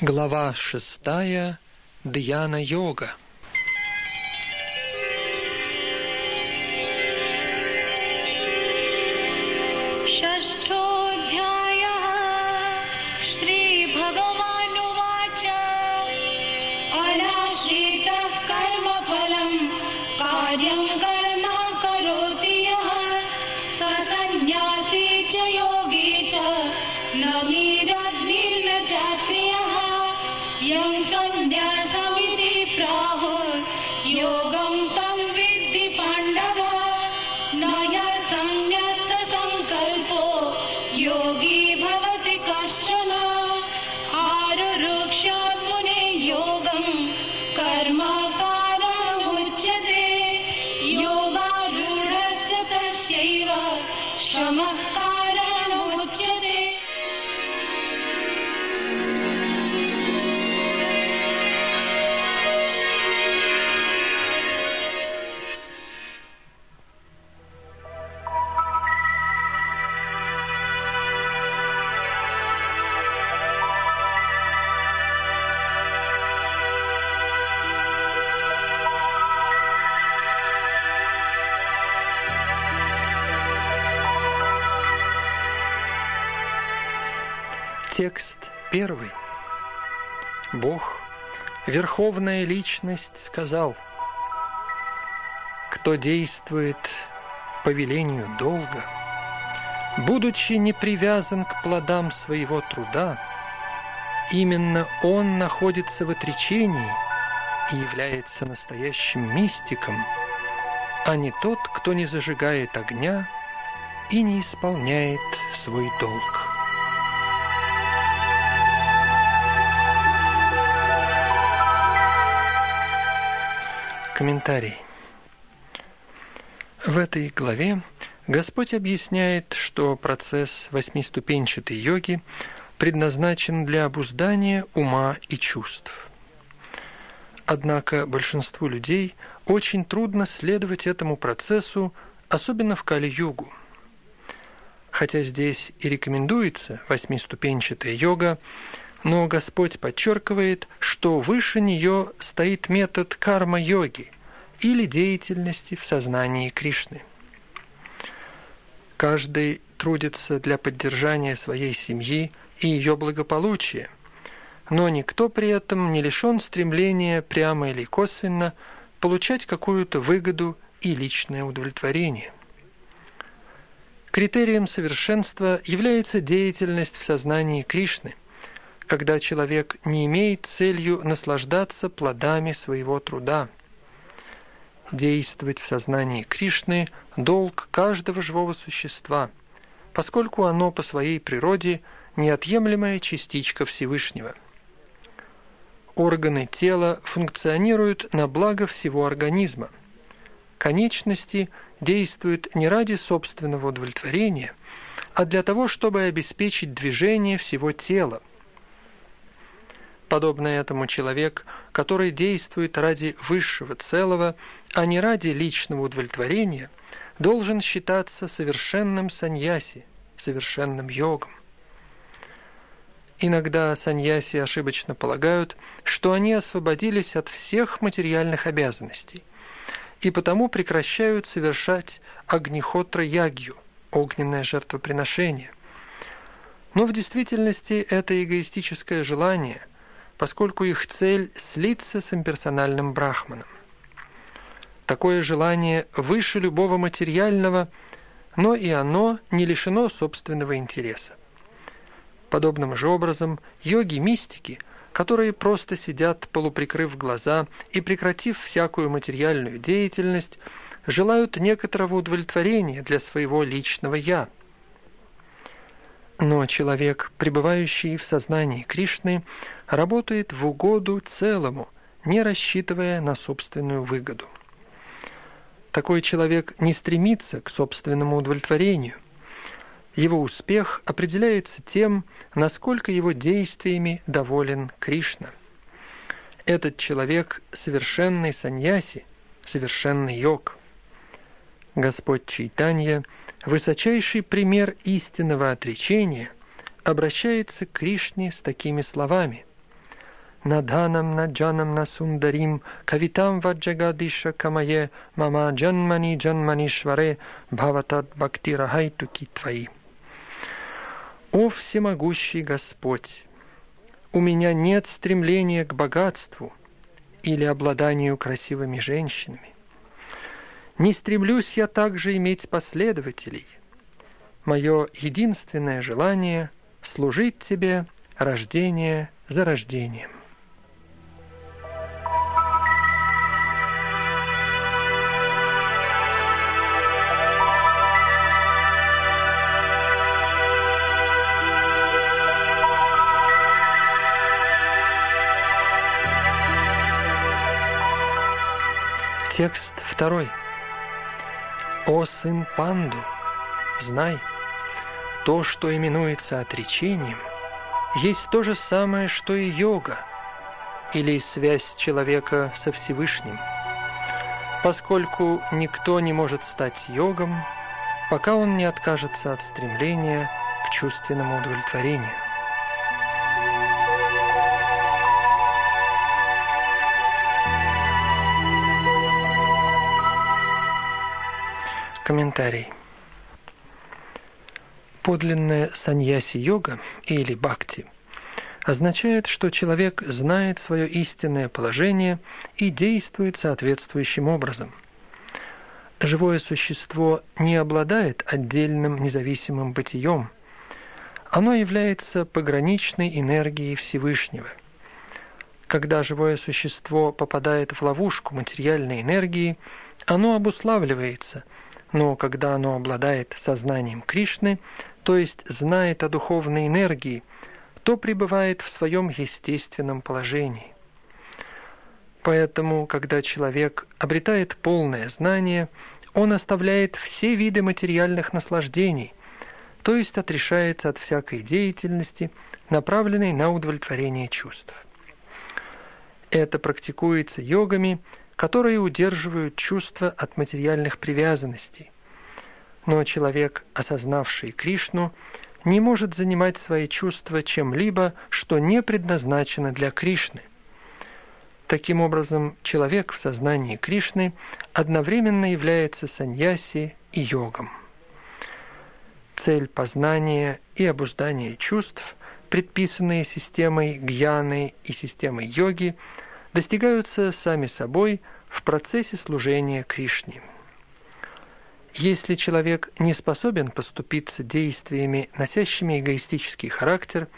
Глава шестая. Дьяна-йога. Личность, сказал, кто действует по велению долга, будучи не привязан к плодам своего труда, именно он находится в отречении и является настоящим мистиком, а не тот, кто не зажигает огня и не исполняет свой долг. Комментарий. В этой главе Господь объясняет, что процесс восьмиступенчатой йоги предназначен для обуздания ума и чувств. Однако большинству людей очень трудно следовать этому процессу, особенно в Кали-югу. Хотя здесь и рекомендуется восьмиступенчатая йога, но Господь подчеркивает, что выше нее стоит метод карма-йоги или деятельности в сознании Кришны. Каждый трудится для поддержания своей семьи и ее благополучия, но никто при этом не лишен стремления прямо или косвенно получать какую-то выгоду и личное удовлетворение. Критерием совершенства является деятельность в сознании Кришны – когда человек не имеет целью наслаждаться плодами своего труда. Действовать в сознании Кришны – долг каждого живого существа, поскольку оно по своей природе неотъемлемая частичка Всевышнего. Органы тела функционируют на благо всего организма. Конечности действуют не ради собственного удовлетворения, а для того, чтобы обеспечить движение всего тела, Подобно этому человек, который действует ради высшего целого, а не ради личного удовлетворения, должен считаться совершенным саньяси, совершенным йогом. Иногда саньяси ошибочно полагают, что они освободились от всех материальных обязанностей, и потому прекращают совершать агнихотра ягью, огненное жертвоприношение. Но в действительности это эгоистическое желание – поскольку их цель – слиться с имперсональным брахманом. Такое желание выше любого материального, но и оно не лишено собственного интереса. Подобным же образом йоги-мистики, которые просто сидят, полуприкрыв глаза и прекратив всякую материальную деятельность, желают некоторого удовлетворения для своего личного «я». Но человек, пребывающий в сознании Кришны, работает в угоду целому, не рассчитывая на собственную выгоду. Такой человек не стремится к собственному удовлетворению. Его успех определяется тем, насколько его действиями доволен Кришна. Этот человек – совершенный саньяси, совершенный йог. Господь Чайтанья, высочайший пример истинного отречения, обращается к Кришне с такими словами – Надханам наджанам насундарим, кавитам ваджагадиша камае, мама джанмани джанманишваре, бхаватат бхактирахайтуки твои. О всемогущий Господь! У меня нет стремления к богатству или обладанию красивыми женщинами. Не стремлюсь я также иметь последователей. Мое единственное желание – служить Тебе рождение за рождением. Текст второй. «О сын Панду, знай, то, что именуется отречением, есть то же самое, что и йога, или связь человека со Всевышним, поскольку никто не может стать йогом, пока он не откажется от стремления к чувственному удовлетворению. Комментарий. Подлинная саньяси-йога или бхакти означает, что человек знает свое истинное положение и действует соответствующим образом. Живое существо не обладает отдельным независимым бытием. Оно является пограничной энергией Всевышнего. Когда живое существо попадает в ловушку материальной энергии, оно обуславливается – но когда оно обладает сознанием Кришны, то есть знает о духовной энергии, то пребывает в своем естественном положении. Поэтому, когда человек обретает полное знание, он оставляет все виды материальных наслаждений, то есть отрешается от всякой деятельности, направленной на удовлетворение чувств. Это практикуется йогами – которые удерживают чувства от материальных привязанностей. Но человек, осознавший Кришну, не может занимать свои чувства чем-либо, что не предназначено для Кришны. Таким образом, человек в сознании Кришны одновременно является саньяси и йогом. Цель познания и обуздания чувств, предписанные системой гьяны и системой йоги – достигаются сами собой в процессе служения Кришне. Если человек не способен поступиться действиями, носящими эгоистический характер,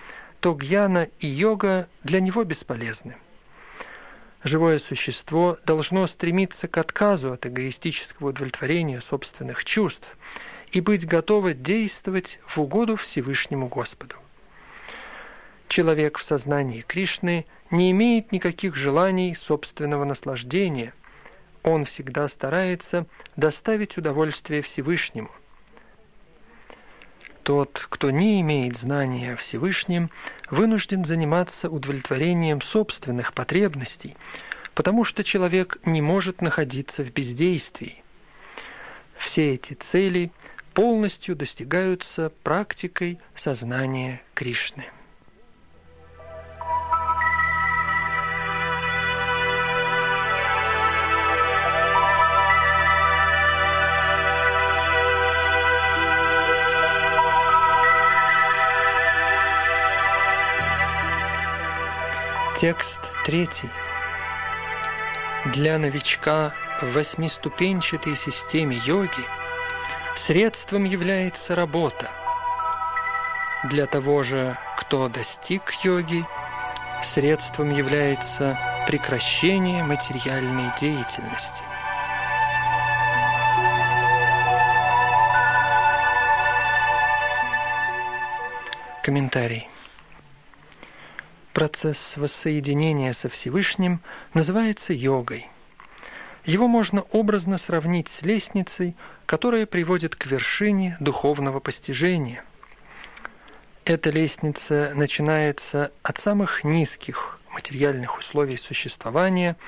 то гьяна и йога для него бесполезны. Живое существо должно стремиться к отказу от эгоистического удовлетворения собственных чувств и быть готово действовать в угоду Всевышнему Господу. Человек в сознании Кришны – не имеет никаких желаний собственного наслаждения. Он всегда старается доставить удовольствие Всевышнему. Тот, кто не имеет знания о Всевышнем, вынужден заниматься удовлетворением собственных потребностей, потому что человек не может находиться в бездействии. Все эти цели полностью достигаются практикой сознания Кришны. Текст третий. Для новичка в восьмиступенчатой системе йоги средством является работа. Для того же, кто достиг йоги, средством является прекращение материальной деятельности. Комментарий. Процесс воссоединения со Всевышним называется йогой. Его можно образно сравнить с лестницей, которая приводит к вершине духовного постижения. Эта лестница начинается от самых низких материальных условий существования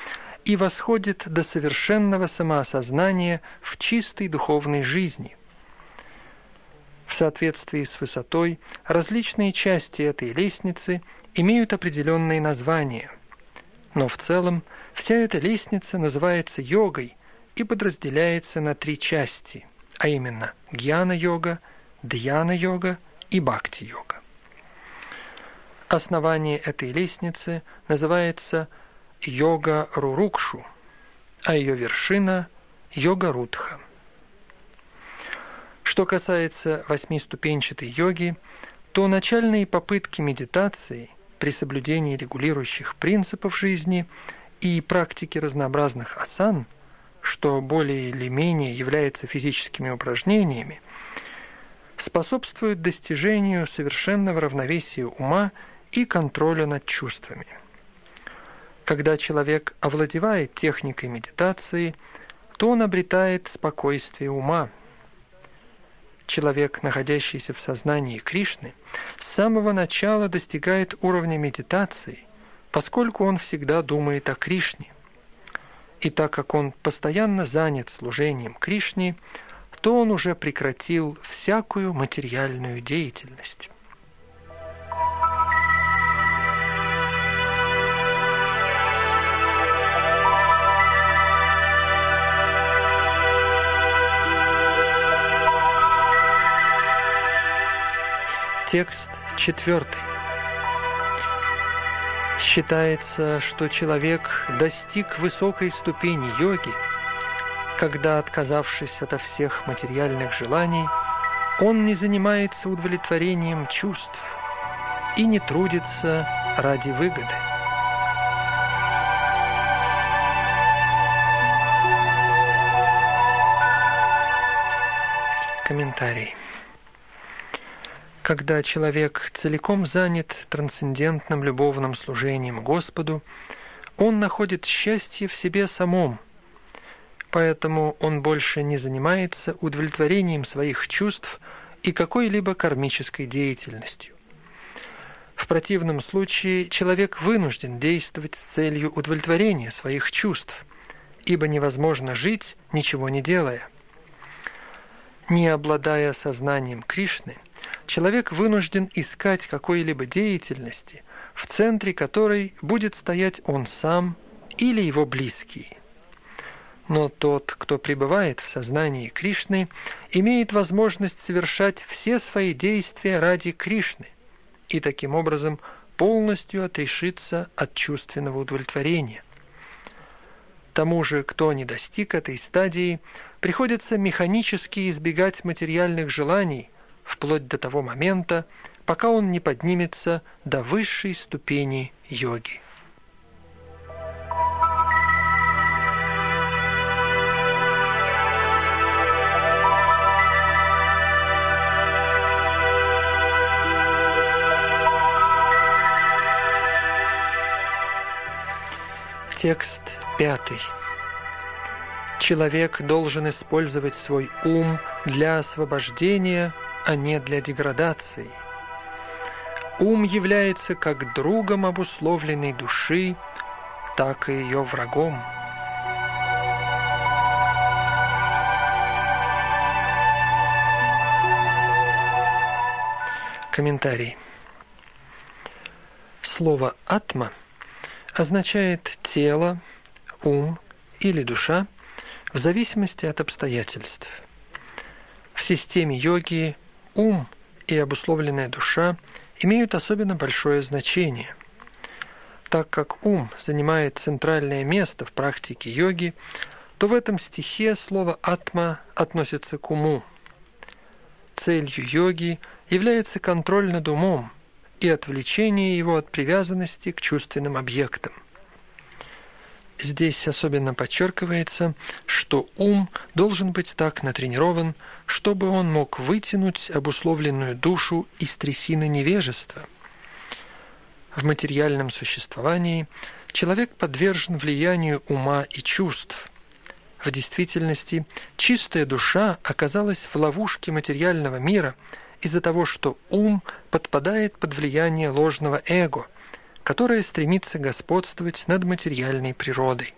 и восходит до совершенного самоосознания в чистой духовной жизни. В соответствии с высотой различные части этой лестницы – имеют определенные названия Но в целом вся эта лестница называется йогой и подразделяется на три части, а именно гьяна-йога, дьяна-йога и бхакти-йога. Основание этой лестницы называется йога Рурукшу, а ее вершина – йога Рудха. Что касается восьмиступенчатой йоги, то начальные попытки медитации при соблюдении регулирующих принципов жизни и практики разнообразных асан, что более или менее является физическими упражнениями, способствуют достижению совершенного равновесия ума и контроля над чувствами. Когда человек овладевает техникой медитации, то он обретает спокойствие ума. Человек, находящийся в сознании Кришны, с самого начала достигает уровня медитации, поскольку он всегда думает о Кришне. И так как он постоянно занят служением Кришне, то он уже прекратил всякую материальную деятельность. Текст четвертый. Считается, что человек достиг высокой ступени йоги, когда, отказавшись от всех материальных желаний, он не занимается удовлетворением чувств и не трудится ради выгоды. Комментарий. Когда человек целиком занят трансцендентным любовным служением Господу, он находит счастье в себе самом, поэтому он больше не занимается удовлетворением своих чувств и какой-либо кармической деятельностью. В противном случае человек вынужден действовать с целью удовлетворения своих чувств, ибо невозможно жить, ничего не делая. Не обладая сознанием Кришны – человек вынужден искать какой-либо деятельности, в центре которой будет стоять он сам или его близкие. Но тот, кто пребывает в сознании Кришны, имеет возможность совершать все свои действия ради Кришны и таким образом полностью отрешиться от чувственного удовлетворения. Тому же, кто не достиг этой стадии, приходится механически избегать материальных желаний, вплоть до того момента, пока он не поднимется до высшей ступени йоги. Текст пятый. Человек должен использовать свой ум для освобождения а не для деградации. Ум является как другом обусловленной души, так и ее врагом. Комментарий. Слово «атма» означает тело, ум или душа в зависимости от обстоятельств. В системе йоги ум и обусловленная душа имеют особенно большое значение. Так как ум занимает центральное место в практике йоги, то в этом стихе слово «атма» относится к уму. Целью йоги является контроль над умом и отвлечение его от привязанности к чувственным объектам. Здесь особенно подчеркивается, что ум должен быть так натренирован, чтобы он мог вытянуть обусловленную душу из трясины невежества. В материальном существовании человек подвержен влиянию ума и чувств. В действительности чистая душа оказалась в ловушке материального мира из-за того, что ум подпадает под влияние ложного эго – которая стремится господствовать над материальной природой.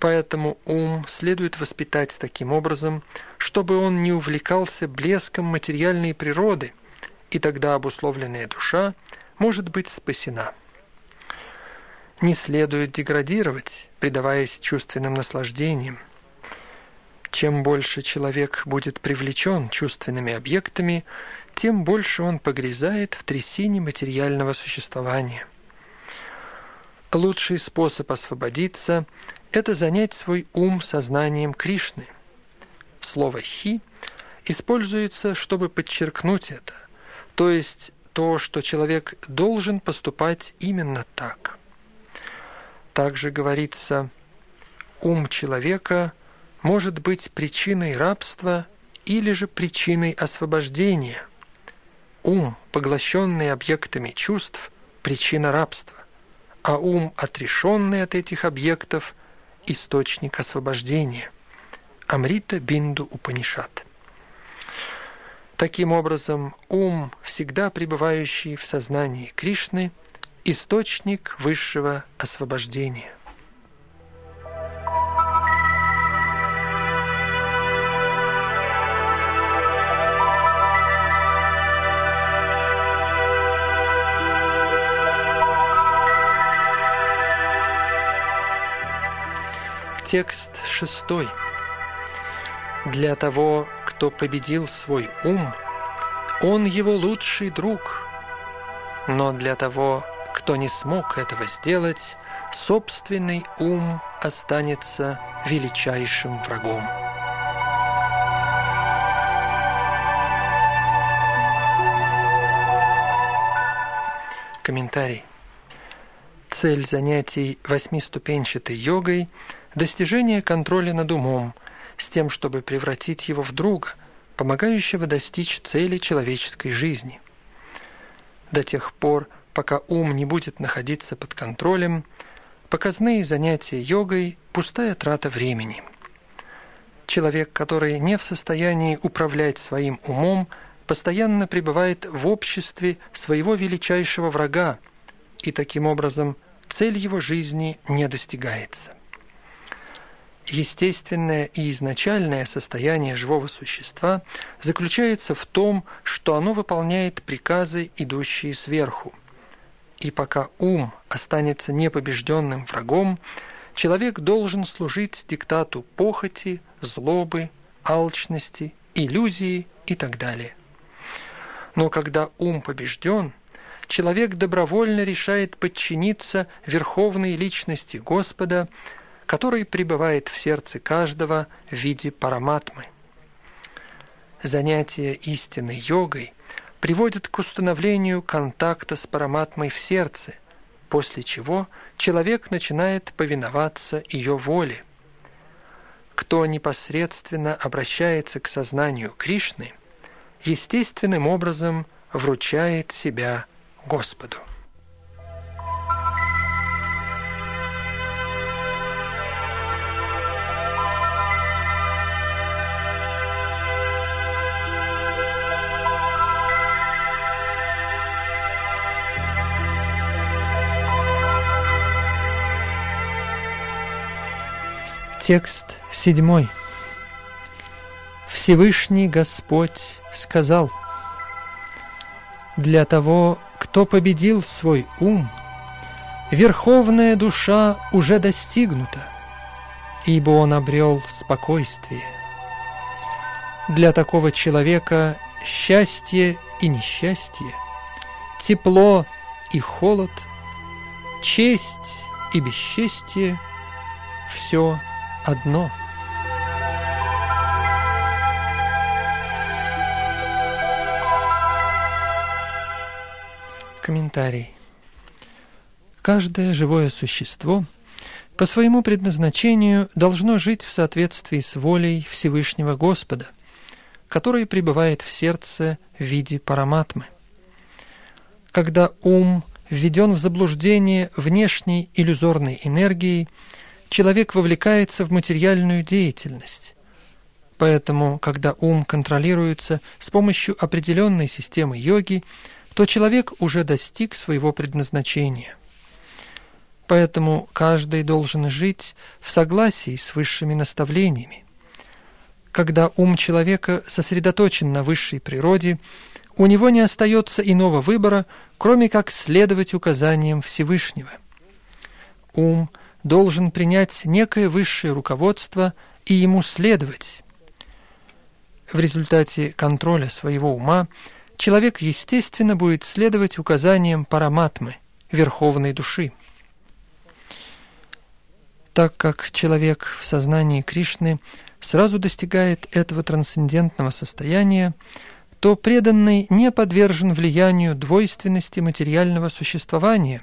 Поэтому ум следует воспитать таким образом, чтобы он не увлекался блеском материальной природы, и тогда обусловленная душа может быть спасена. не следует деградировать, предаваясь чувственным наслаждениям. Чем больше человек будет привлечен чувственными объектами, тем больше он погрязает в трясине материального существования. Лучший способ освободиться – это занять свой ум сознанием Кришны. Слово «хи» используется, чтобы подчеркнуть это, то есть то, что человек должен поступать именно так. Также говорится, ум человека может быть причиной рабства или же причиной освобождения. Ум, поглощенный объектами чувств, причина рабства, а ум, отрешенный от этих объектов, источник освобождения. Амрита Бинду Упанишат. Таким образом, ум, всегда пребывающий в сознании Кришны, источник высшего освобождения. Текст шестой. Для того, кто победил свой ум, он его лучший друг. Но для того, кто не смог этого сделать, собственный ум останется величайшим врагом. Комментарий. Цель занятий восьмиступенчатой йогой – достижение контроля над умом, с тем, чтобы превратить его в друга, помогающего достичь цели человеческой жизни. До тех пор, пока ум не будет находиться под контролем, показные занятия йогой – пустая трата времени. Человек, который не в состоянии управлять своим умом, постоянно пребывает в обществе своего величайшего врага, и таким образом цель его жизни не достигается естественное и изначальное состояние живого существа заключается в том, что оно выполняет приказы, идущие сверху. И пока ум останется непобежденным врагом, человек должен служить диктату похоти, злобы, алчности, иллюзии и так далее. Но когда ум побежден, человек добровольно решает подчиниться верховной личности Господа – который пребывает в сердце каждого в виде параматмы. Занятие истинной йогой приводит к установлению контакта с параматмой в сердце, после чего человек начинает повиноваться ее воле. Кто непосредственно обращается к сознанию Кришны, естественным образом вручает себя Господу. Текст седьмой. Всевышний Господь сказал, «Для того, кто победил свой ум, верховная душа уже достигнута, ибо он обрел спокойствие. Для такого человека счастье и несчастье, тепло и холод, честь и бесчестие – все – одно. Комментарий. Каждое живое существо по своему предназначению должно жить в соответствии с волей Всевышнего Господа, который пребывает в сердце в виде параматмы. Когда ум введен в заблуждение внешней иллюзорной энергией – человек вовлекается в материальную деятельность. Поэтому, когда ум контролируется с помощью определенной системы йоги, то человек уже достиг своего предназначения. Поэтому каждый должен жить в согласии с высшими наставлениями. Когда ум человека сосредоточен на высшей природе, у него не остается иного выбора, кроме как следовать указаниям Всевышнего – ум должен принять некое высшее руководство и ему следовать. В результате контроля своего ума человек, естественно, будет следовать указаниям параматмы, верховной души. Так как человек в сознании Кришны сразу достигает этого трансцендентного состояния, то преданный не подвержен влиянию двойственности материального существования,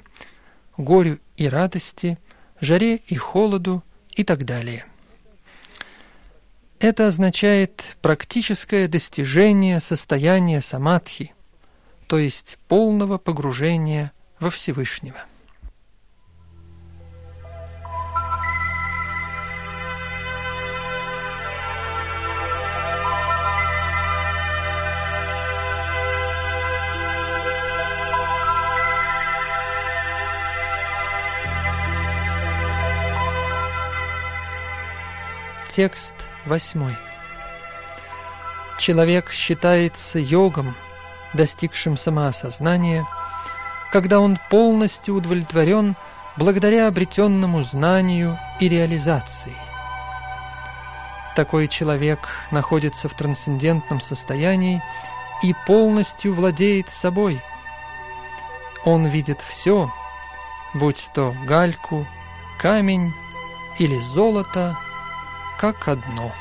горю и радости, жаре и холоду и так далее. Это означает практическое достижение состояния самадхи, то есть полного погружения во Всевышнего. Текст восьмой. Человек считается йогом, достигшим самоосознания, когда он полностью удовлетворен благодаря обретенному знанию и реализации. Такой человек находится в трансцендентном состоянии и полностью владеет собой. Он видит все, будь то гальку, камень или золото – как одно.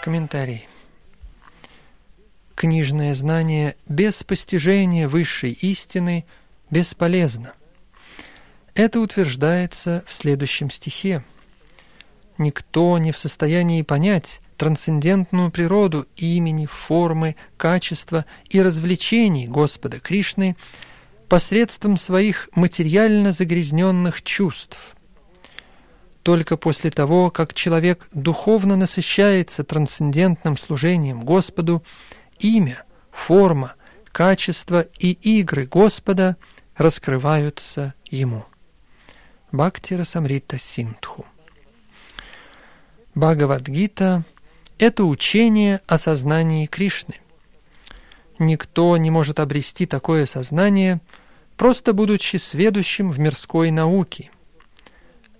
Комментарий. Книжное знание без постижения высшей истины бесполезно. Это утверждается в следующем стихе. Никто не в состоянии понять, трансцендентную природу имени, формы, качества и развлечений Господа Кришны посредством своих материально загрязненных чувств. Только после того, как человек духовно насыщается трансцендентным служением Господу, имя, форма, качество и игры Господа раскрываются ему. Бхакти Самрита Синтху. Бхагавадгита это учение о сознании Кришны. Никто не может обрести такое сознание, просто будучи сведущим в мирской науке.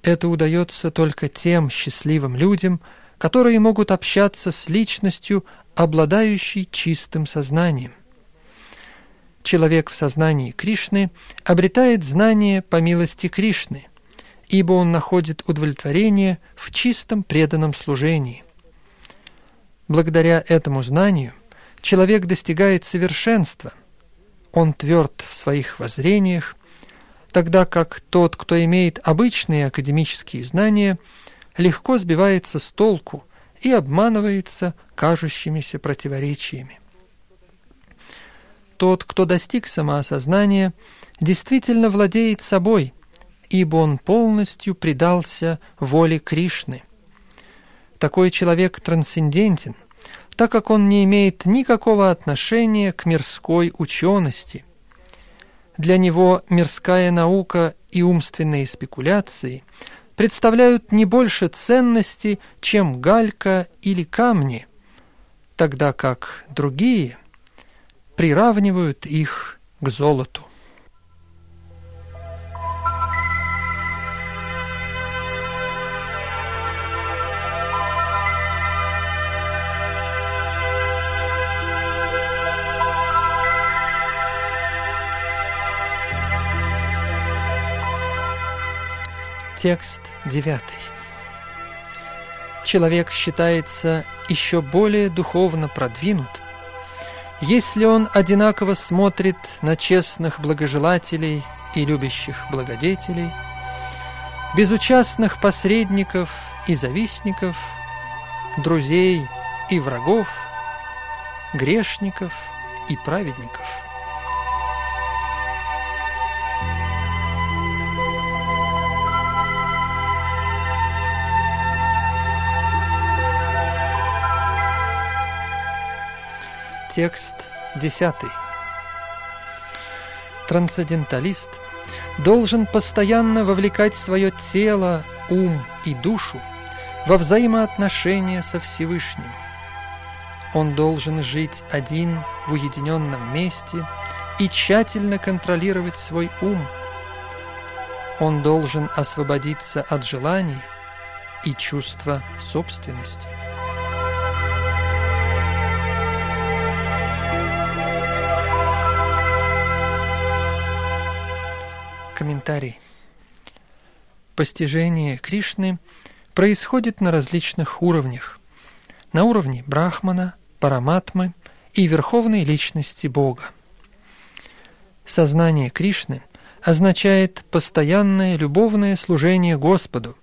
Это удается только тем счастливым людям, которые могут общаться с личностью, обладающей чистым сознанием. Человек в сознании Кришны обретает знание по милости Кришны, ибо он находит удовлетворение в чистом преданном служении. Благодаря этому знанию человек достигает совершенства. Он тверд в своих воззрениях, тогда как тот, кто имеет обычные академические знания, легко сбивается с толку и обманывается кажущимися противоречиями. Тот, кто достиг самоосознания, действительно владеет собой, ибо он полностью предался воле Кришны. Такой человек трансцендентен, так как он не имеет никакого отношения к мирской учености. Для него мирская наука и умственные спекуляции представляют не больше ценности, чем галька или камни, тогда как другие приравнивают их к золоту. Текст 9. Человек считается еще более духовно продвинут, если он одинаково смотрит на честных благожелателей и любящих благодетелей, безучастных посредников и завистников, друзей и врагов, грешников и праведников – Текст 10. Трансценденталист должен постоянно вовлекать свое тело, ум и душу во взаимоотношения со Всевышним. он должен жить один в уединенном месте и тщательно контролировать свой ум. Он должен освободиться от желаний и чувства собственности. Комментарий. Постижение Кришны происходит на различных уровнях. На уровне Брахмана, Параматмы и Верховной Личности Бога. Сознание Кришны означает постоянное любовное служение Господу,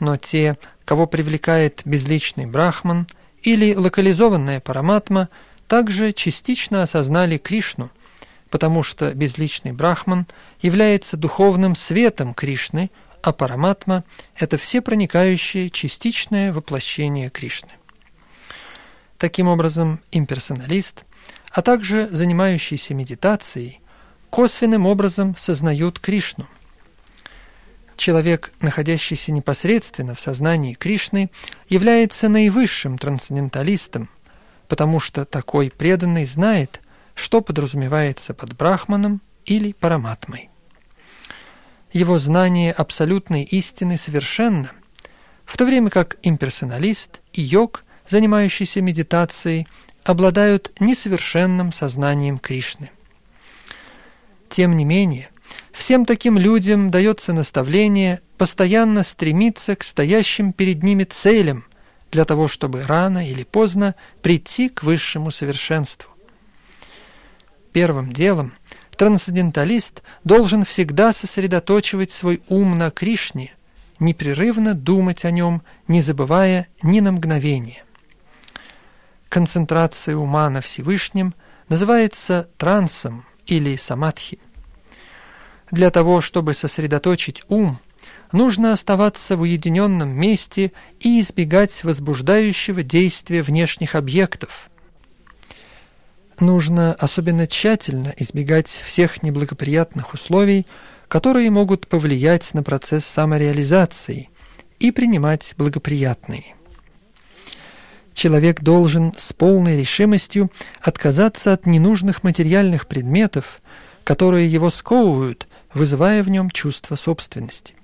но те, кого привлекает безличный Брахман или локализованная Параматма, также частично осознали Кришну – потому что безличный Брахман является духовным светом Кришны, а Параматма – это всепроникающее частичное воплощение Кришны. Таким образом, имперсоналист, а также занимающийся медитацией, косвенным образом сознают Кришну. Человек, находящийся непосредственно в сознании Кришны, является наивысшим трансценденталистом, потому что такой преданный знает, что подразумевается под брахманом или параматмой. Его знание абсолютной истины совершенно, в то время как имперсоналист и йог, занимающийся медитацией, обладают несовершенным сознанием Кришны. Тем не менее, всем таким людям дается наставление постоянно стремиться к стоящим перед ними целям для того, чтобы рано или поздно прийти к высшему совершенству. Первым делом трансценденталист должен всегда сосредоточивать свой ум на Кришне, непрерывно думать о нем, не забывая ни на мгновение. Концентрация ума на Всевышнем называется трансом или самадхи. Для того, чтобы сосредоточить ум, нужно оставаться в уединенном месте и избегать возбуждающего действия внешних объектов – нужно особенно тщательно избегать всех неблагоприятных условий, которые могут повлиять на процесс самореализации, и принимать благоприятные. Человек должен с полной решимостью отказаться от ненужных материальных предметов, которые его сковывают, вызывая в нем чувство собственности.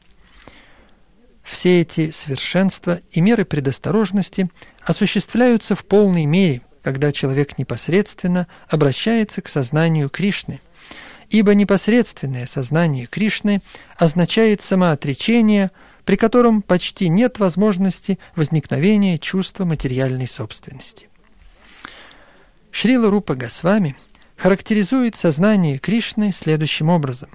Все эти совершенства и меры предосторожности осуществляются в полной мере, когда человек непосредственно обращается к сознанию Кришны, ибо непосредственное сознание Кришны означает самоотречение, при котором почти нет возможности возникновения чувства материальной собственности. Шрила Рупа Госвами характеризует сознание Кришны следующим образом.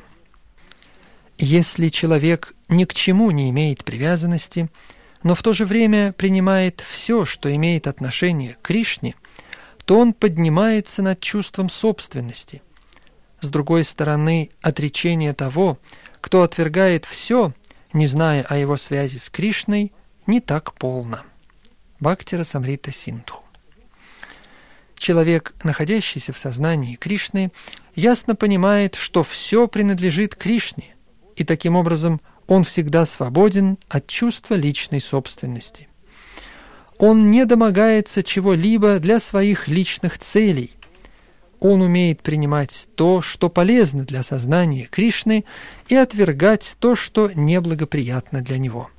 Если человек ни к чему не имеет привязанности, но в то же время принимает все, что имеет отношение к Кришне – то он поднимается над чувством собственности. С другой стороны, отречение того, кто отвергает все, не зная о его связи с Кришной, не так полно. Бхактира Самрита Синдху. Человек, находящийся в сознании Кришны, ясно понимает, что все принадлежит Кришне, и таким образом он всегда свободен от чувства личной собственности. Он не домогается чего-либо для своих личных целей. Он умеет принимать то, что полезно для сознания Кришны, и отвергать то, что неблагоприятно для него.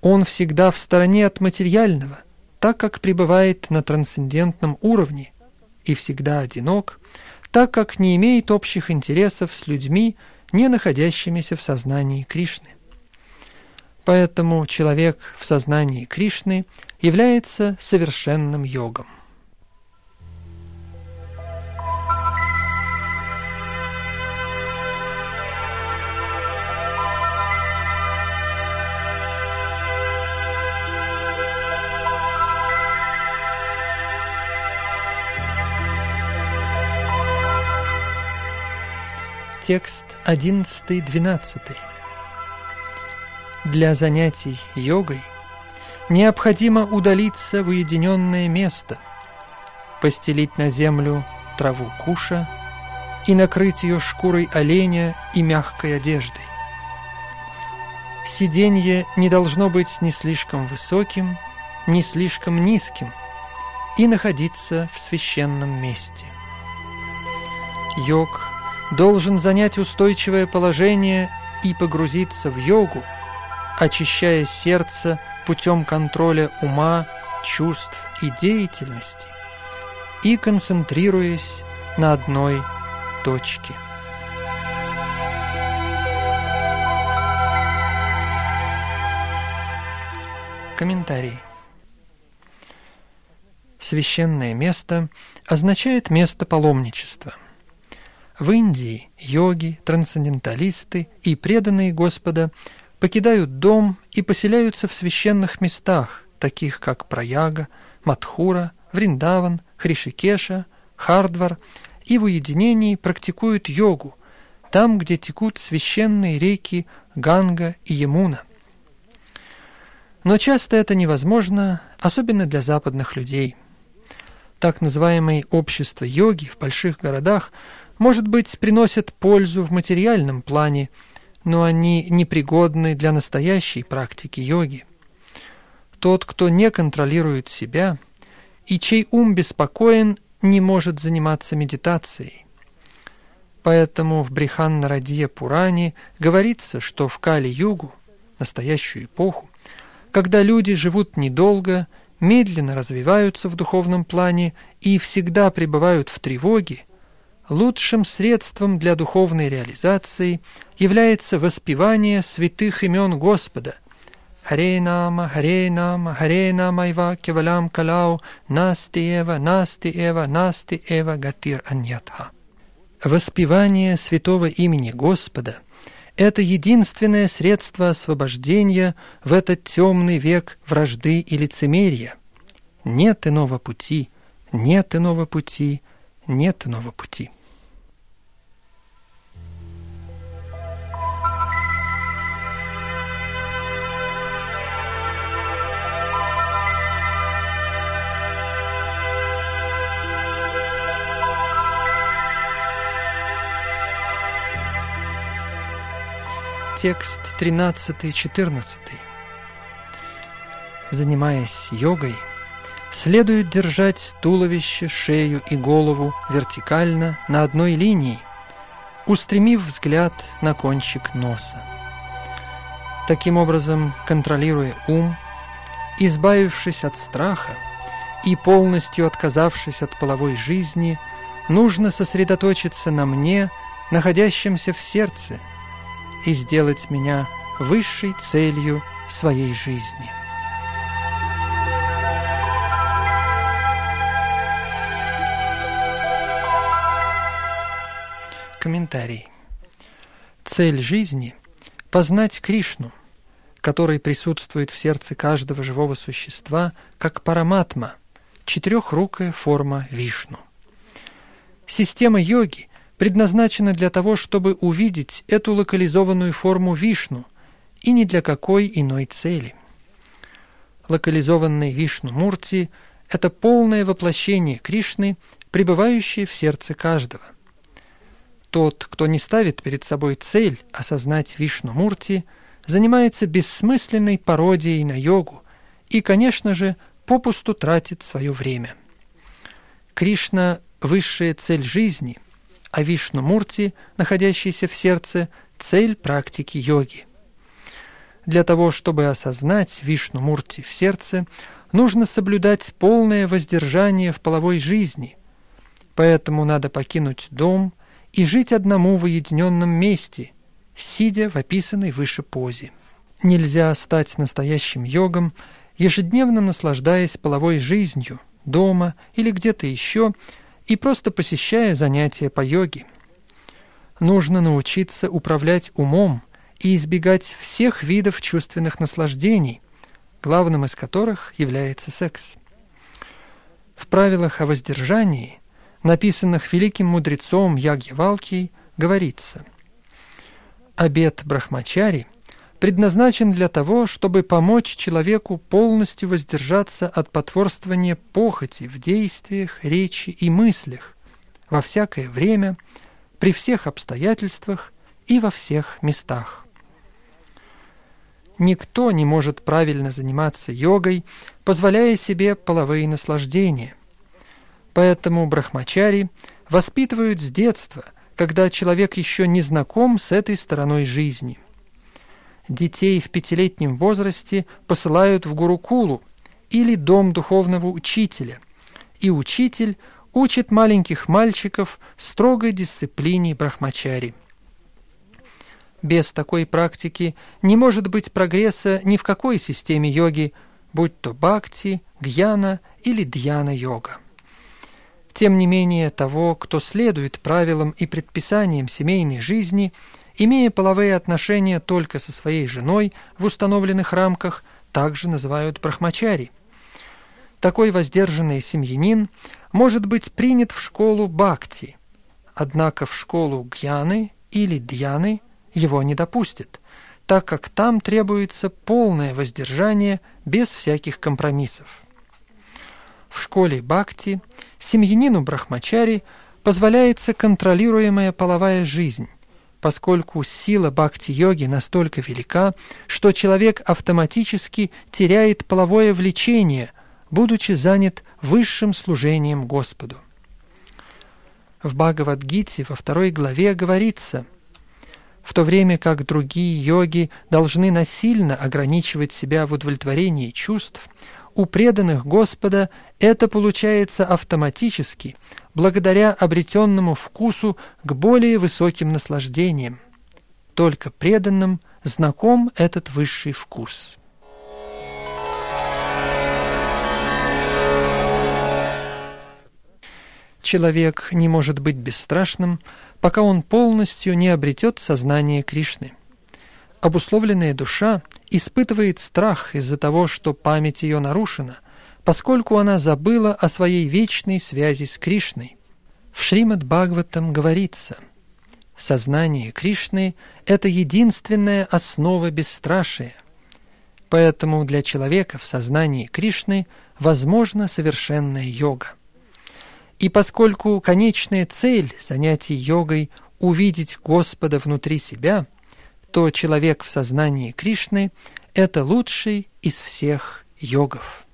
Он всегда в стороне от материального, так как пребывает на трансцендентном уровне, и всегда одинок, так как не имеет общих интересов с людьми, не находящимися в сознании Кришны. Поэтому человек в сознании Кришны является совершенным йогом. Текст 11-12 для занятий йогой необходимо удалиться в уединенное место, постелить на землю траву куша и накрыть ее шкурой оленя и мягкой одеждой. Сиденье не должно быть ни слишком высоким, ни слишком низким, и находиться в священном месте. Йог должен занять устойчивое положение и погрузиться в йогу, очищая сердце путем контроля ума, чувств и деятельности и концентрируясь на одной точке. Комментарий. Священное место означает место паломничества. В Индии йоги, трансценденталисты и преданные Господа покидают дом и поселяются в священных местах, таких как Праяга, Матхура, Вриндаван, Хришикеша, Хардвар, и в уединении практикуют йогу, там, где текут священные реки Ганга и Емуна. Но часто это невозможно, особенно для западных людей. Так называемые общества йоги в больших городах, может быть, приносят пользу в материальном плане, но они непригодны для настоящей практики йоги. Тот, кто не контролирует себя и чей ум беспокоен, не может заниматься медитацией. Поэтому в Бриханнарадье Пуране говорится, что в Кали-югу, настоящую эпоху, когда люди живут недолго, медленно развиваются в духовном плане и всегда пребывают в тревоге, лучшим средством для духовной реализации является воспевание святых имен Господа. Харе нама, Харе нама, ива кевалам калау, насти эва, насти эва, насти эва гатир аньятха. Воспевание святого имени Господа – это единственное средство освобождения в этот темный век вражды и лицемерия. Нет иного пути, нет иного пути, нет иного пути. Текст 13-14. Занимаясь йогой, следует держать туловище, шею и голову вертикально на одной линии, устремив взгляд на кончик носа. Таким образом, контролируя ум, избавившись от страха и полностью отказавшись от половой жизни, нужно сосредоточиться на мне, находящемся в сердце – и сделать меня высшей целью своей жизни. Комментарий. Цель жизни – познать Кришну, который присутствует в сердце каждого живого существа, как параматма, четырехрукая форма Вишну. Система йоги предназначена для того, чтобы увидеть эту локализованную форму Вишну и ни для какой иной цели. Локализованный Вишну Мурти – это полное воплощение Кришны, пребывающее в сердце каждого. Тот, кто не ставит перед собой цель осознать Вишну Мурти, занимается бессмысленной пародией на йогу и, конечно же, попусту тратит свое время. Кришна – высшая цель жизни – а Вишну-мурти, находящийся в сердце, цель практики йоги. Для того, чтобы осознать Вишну-мурти в сердце, нужно соблюдать полное воздержание в половой жизни, поэтому надо покинуть дом и жить одному в уединенном месте, сидя в описанной выше позе. Нельзя стать настоящим йогом, ежедневно наслаждаясь половой жизнью, дома или где-то еще – и просто посещая занятия по йоге. Нужно научиться управлять умом и избегать всех видов чувственных наслаждений, главным из которых является секс. В правилах о воздержании, написанных великим мудрецом Ягьявалкией, говорится «Обет Брахмачари – предназначен для того, чтобы помочь человеку полностью воздержаться от потворствования похоти в действиях, речи и мыслях во всякое время, при всех обстоятельствах и во всех местах. Никто не может правильно заниматься йогой, позволяя себе половые наслаждения – Поэтому брахмачари воспитывают с детства, когда человек еще не знаком с этой стороной жизни. Детей в пятилетнем возрасте посылают в Гурукулу или дом духовного учителя, и учитель учит маленьких мальчиков строгой дисциплине брахмачари. Без такой практики не может быть прогресса ни в какой системе йоги, будь то бхакти, гьяна или дьяна-йога. Тем не менее, того, кто следует правилам и предписаниям семейной жизни, имея половые отношения только со своей женой в установленных рамках, также называют брахмачари. Такой воздержанный семьянин может быть принят в школу бхакти, однако в школу гьяны или дьяны его не допустят, так как там требуется полное воздержание без всяких компромиссов. В школе бхакти семьянину брахмачари позволяется контролируемая половая жизнь, поскольку сила бхакти-йоги настолько велика, что человек автоматически теряет половое влечение, будучи занят высшим служением Господу. В Бхагавадгите во второй главе говорится, в то время как другие йоги должны насильно ограничивать себя в удовлетворении чувств, у преданных Господа это получается автоматически, благодаря обретенному вкусу к более высоким наслаждениям. Только преданным знаком этот высший вкус. Человек не может быть бесстрашным, пока он полностью не обретет сознание Кришны. Обусловленная душа испытывает страх из-за того, что память ее нарушена, поскольку она забыла о своей вечной связи с Кришной. В Шримад Бхагаватам говорится, «Сознание Кришны – это единственная основа бесстрашия. Поэтому для человека в сознании Кришны возможна совершенная йога. И поскольку конечная цель занятий йогой – увидеть Господа внутри себя, то человек в сознании Кришны – это лучший из всех йогов.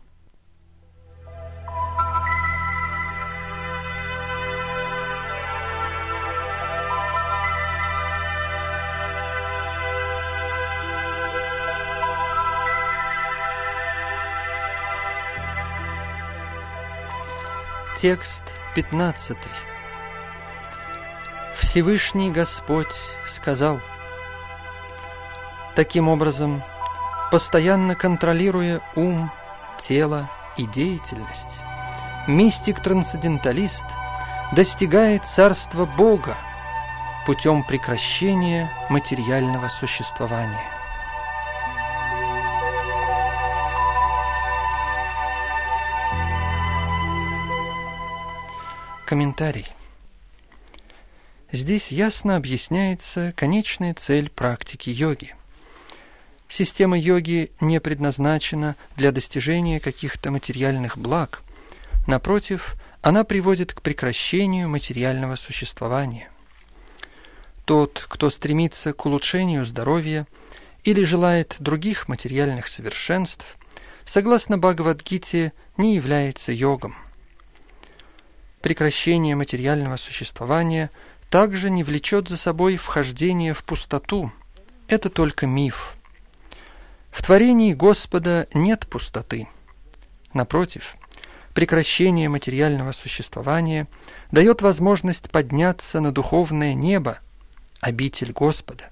Текст 15. Всевышний Господь сказал, таким образом, постоянно контролируя ум, тело и деятельность, мистик-трансценденталист достигает царства Бога путем прекращения материального существования. Комментарий. Здесь ясно объясняется конечная цель практики йоги. Система йоги не предназначена для достижения каких-то материальных благ. Напротив, она приводит к прекращению материального существования. Тот, кто стремится к улучшению здоровья или желает других материальных совершенств, согласно Бхагавадгите, не является йогом прекращение материального существования также не влечет за собой вхождение в пустоту. Это только миф. В творении Господа нет пустоты. Напротив, прекращение материального существования дает возможность подняться на духовное небо, обитель Господа.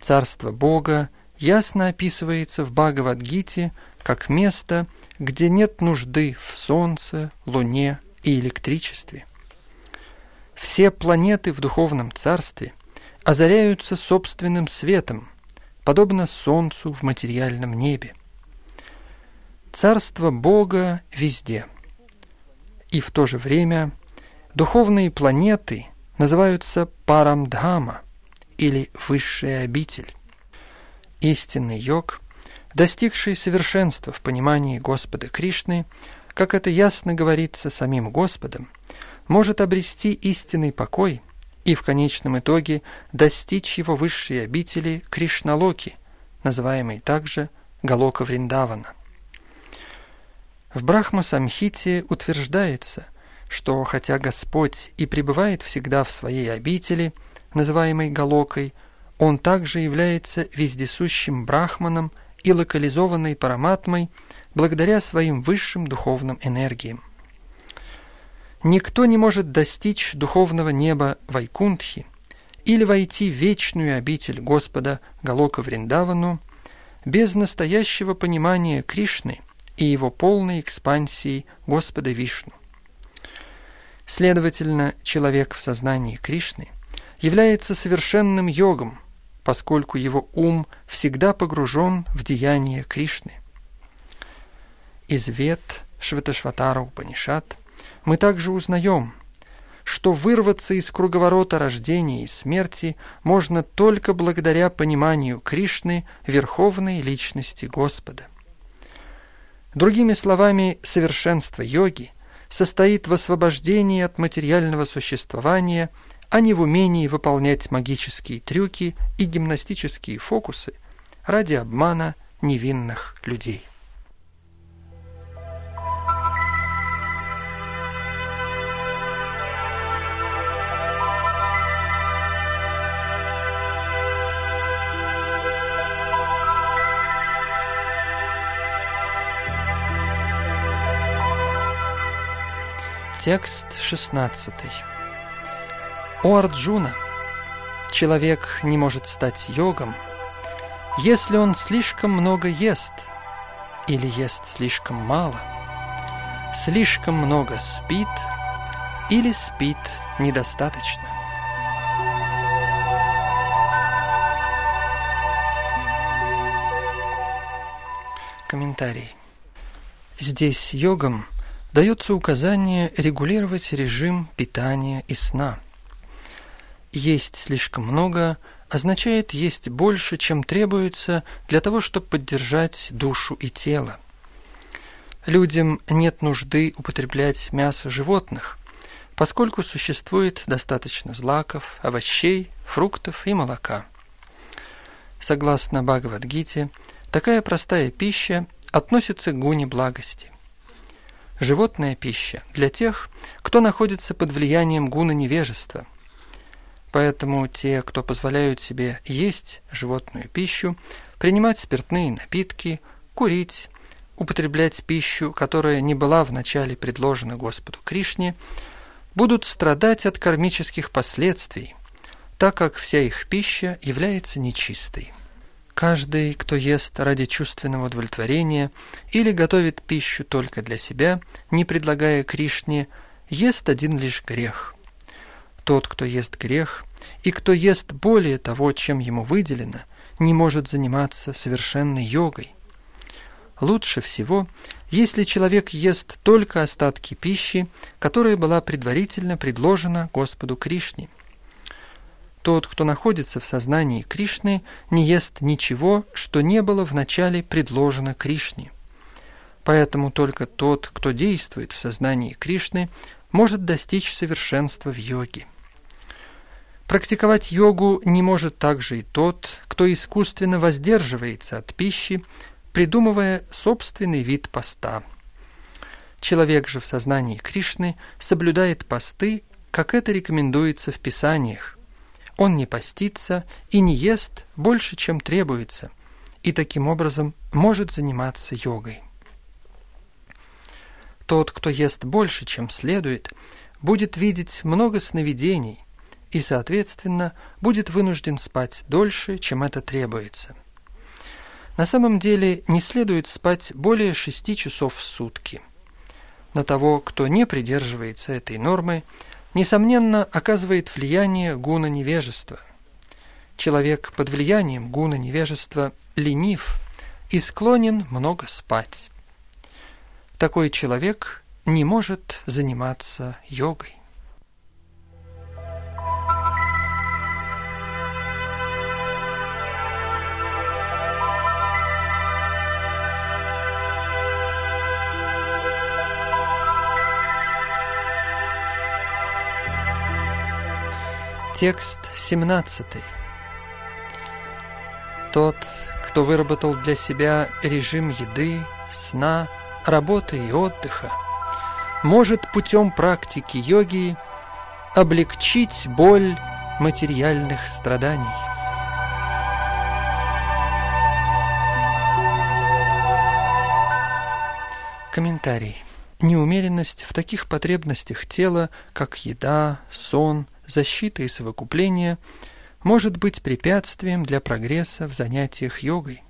Царство Бога ясно описывается в Бхагавадгите как место, где нет нужды в солнце, луне и электричестве. Все планеты в духовном царстве озаряются собственным светом, подобно солнцу в материальном небе. Царство Бога везде. И в то же время духовные планеты называются Парамдхама или Высшая обитель. Истинный йог – достигший совершенства в понимании Господа Кришны, как это ясно говорится самим Господом, может обрести истинный покой и в конечном итоге достичь его высшей обители Кришналоки, называемой также Галока Вриндавана. В Брахма-самхите утверждается, что хотя Господь и пребывает всегда в своей обители, называемой Галокой, Он также является вездесущим Брахманом и локализованной Параматмой благодаря своим высшим духовным энергиям. Никто не может достичь духовного неба Вайкунтхи или войти в вечную обитель Господа Галока Вриндавану без настоящего понимания Кришны и его полной экспансии Господа Вишну. Следовательно, человек в сознании Кришны является совершенным йогом, поскольку его ум всегда погружен в деяния Кришны. Из Вет Шваташватара Упанишат мы также узнаем, что вырваться из круговорота рождения и смерти можно только благодаря пониманию Кришны, Верховной Личности Господа. Другими словами, совершенство йоги состоит в освобождении от материального существования, а не в умении выполнять магические трюки и гимнастические фокусы ради обмана невинных людей. Текст 16. О Арджуна! Человек не может стать йогом, если он слишком много ест или ест слишком мало, слишком много спит или спит недостаточно. Комментарий. Здесь йогом – дается указание регулировать режим питания и сна. Есть слишком много означает есть больше, чем требуется для того, чтобы поддержать душу и тело. Людям нет нужды употреблять мясо животных, поскольку существует достаточно злаков, овощей, фруктов и молока. Согласно Бхагавадгите, такая простая пища относится к гуне благости животная пища для тех, кто находится под влиянием гуна невежества. Поэтому те, кто позволяют себе есть животную пищу, принимать спиртные напитки, курить, употреблять пищу, которая не была вначале предложена Господу Кришне, будут страдать от кармических последствий, так как вся их пища является нечистой. Каждый, кто ест ради чувственного удовлетворения или готовит пищу только для себя, не предлагая Кришне, ест один лишь грех. Тот, кто ест грех, и кто ест более того, чем ему выделено, не может заниматься совершенной йогой. Лучше всего, если человек ест только остатки пищи, которая была предварительно предложена Господу Кришне. Тот, кто находится в сознании Кришны, не ест ничего, что не было вначале предложено Кришне. Поэтому только тот, кто действует в сознании Кришны, может достичь совершенства в йоге. Практиковать йогу не может также и тот, кто искусственно воздерживается от пищи, придумывая собственный вид поста. Человек же в сознании Кришны соблюдает посты, как это рекомендуется в Писаниях, он не постится и не ест больше, чем требуется, и таким образом может заниматься йогой. Тот, кто ест больше, чем следует, будет видеть много сновидений и, соответственно, будет вынужден спать дольше, чем это требуется. На самом деле не следует спать более шести часов в сутки. На того, кто не придерживается этой нормы, несомненно, оказывает влияние гуна невежества. Человек под влиянием гуна невежества ленив и склонен много спать. Такой человек не может заниматься йогой. Текст 17. Тот, кто выработал для себя режим еды, сна, работы и отдыха может путем практики йоги облегчить боль материальных страданий. Комментарий. Неумеренность в таких потребностях тела, как еда, сон, защита и совокупление, может быть препятствием для прогресса в занятиях йогой.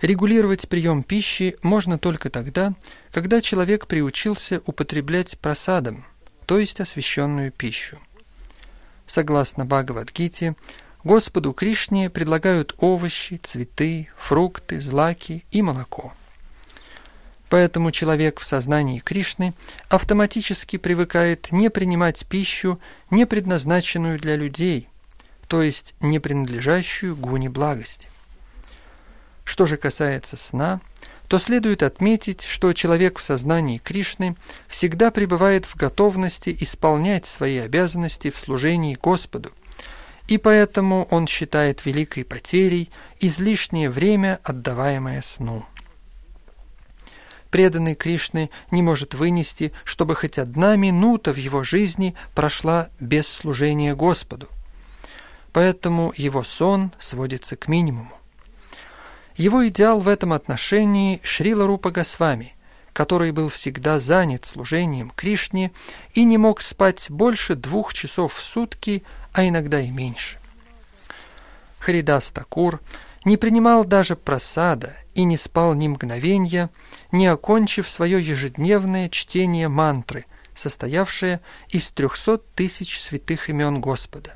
Регулировать прием пищи можно только тогда, когда человек приучился употреблять просадом, то есть освященную пищу. Согласно Бхагавадгите, Господу Кришне предлагают овощи, цветы, фрукты, злаки и молоко. Поэтому человек в сознании Кришны автоматически привыкает не принимать пищу, не предназначенную для людей, то есть не принадлежащую гуне благости. Что же касается сна, то следует отметить, что человек в сознании Кришны всегда пребывает в готовности исполнять свои обязанности в служении Господу, и поэтому он считает великой потерей излишнее время, отдаваемое сну. Преданный Кришны не может вынести, чтобы хоть одна минута в его жизни прошла без служения Господу. Поэтому его сон сводится к минимуму. Его идеал в этом отношении Шрила Рупа Госвами, который был всегда занят служением Кришне и не мог спать больше двух часов в сутки, а иногда и меньше. Харидас Такур не принимал даже просада и не спал ни мгновенья, не окончив свое ежедневное чтение мантры, состоявшее из трехсот тысяч святых имен Господа.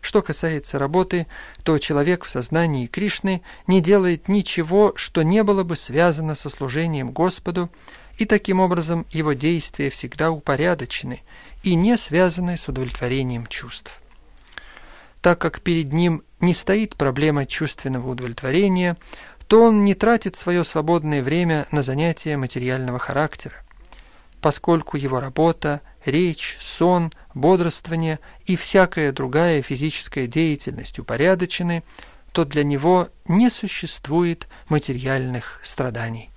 Что касается работы, то человек в сознании Кришны не делает ничего, что не было бы связано со служением Господу, и таким образом его действия всегда упорядочены и не связаны с удовлетворением чувств. Так как перед ним не стоит проблема чувственного удовлетворения, то он не тратит свое свободное время на занятия материального характера поскольку его работа, речь, сон, бодрствование и всякая другая физическая деятельность упорядочены, то для него не существует материальных страданий.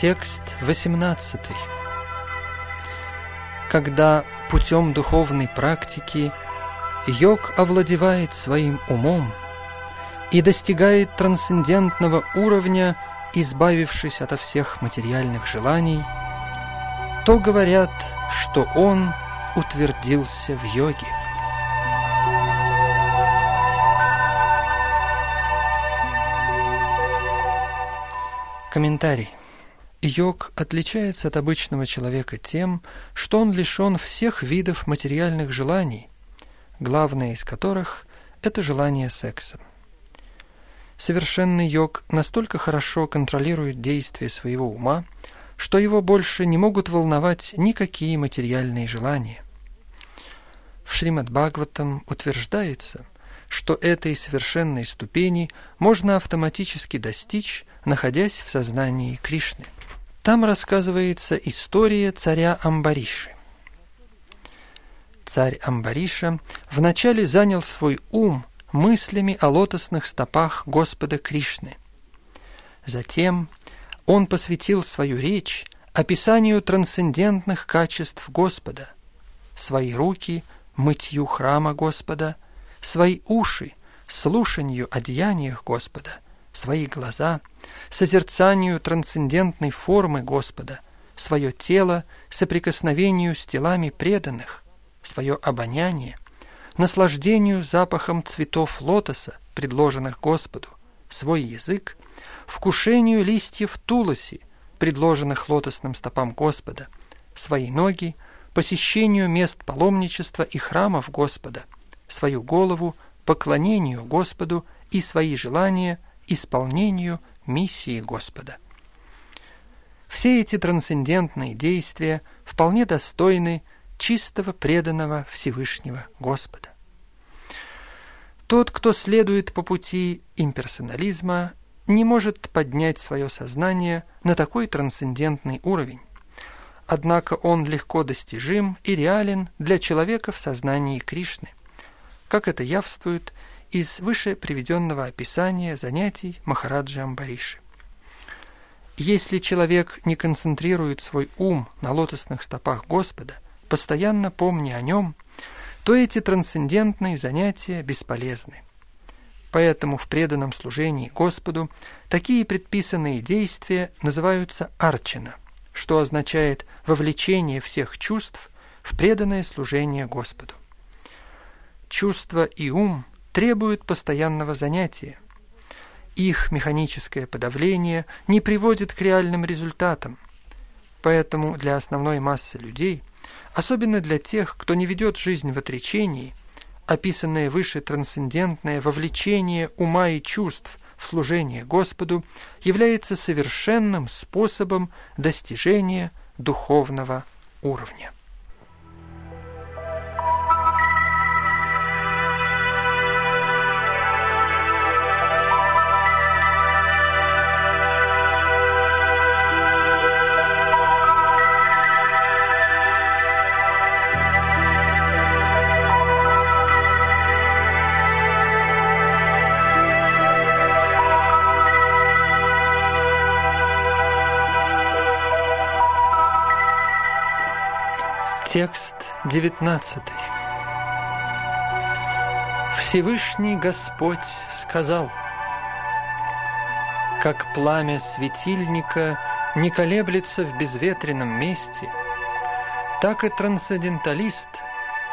Текст 18 когда путем духовной практики йог овладевает своим умом и достигает трансцендентного уровня, избавившись ото всех материальных желаний, то говорят, что он утвердился в йоге. Комментарий. Йог отличается от обычного человека тем, что он лишен всех видов материальных желаний, главное из которых – это желание секса. Совершенный йог настолько хорошо контролирует действия своего ума, что его больше не могут волновать никакие материальные желания. В Шримад Бхагаватам утверждается, что этой совершенной ступени можно автоматически достичь, находясь в сознании Кришны. Там рассказывается история царя Амбариши. Царь Амбариша вначале занял свой ум мыслями о лотосных стопах Господа Кришны. Затем он посвятил свою речь описанию трансцендентных качеств Господа, свои руки – мытью храма Господа, свои уши – слушанию о деяниях Господа, свои глаза – созерцанию трансцендентной формы Господа, свое тело соприкосновению с телами преданных, свое обоняние, наслаждению запахом цветов лотоса, предложенных Господу, свой язык, вкушению листьев тулоси, предложенных лотосным стопам Господа, свои ноги, посещению мест паломничества и храмов Господа, свою голову, поклонению Господу и свои желания исполнению миссии Господа. Все эти трансцендентные действия вполне достойны чистого преданного Всевышнего Господа. Тот, кто следует по пути имперсонализма, не может поднять свое сознание на такой трансцендентный уровень. Однако он легко достижим и реален для человека в сознании Кришны, как это явствует из выше приведенного описания занятий Махараджи Амбариши. Если человек не концентрирует свой ум на лотосных стопах Господа, постоянно помня о нем, то эти трансцендентные занятия бесполезны. Поэтому в преданном служении Господу такие предписанные действия называются арчина, что означает вовлечение всех чувств в преданное служение Господу. Чувства и ум требуют постоянного занятия. Их механическое подавление не приводит к реальным результатам. Поэтому для основной массы людей, особенно для тех, кто не ведет жизнь в отречении, описанное выше трансцендентное вовлечение ума и чувств в служение Господу является совершенным способом достижения духовного уровня. Текст 19. Всевышний Господь сказал, «Как пламя светильника не колеблется в безветренном месте, так и трансценденталист,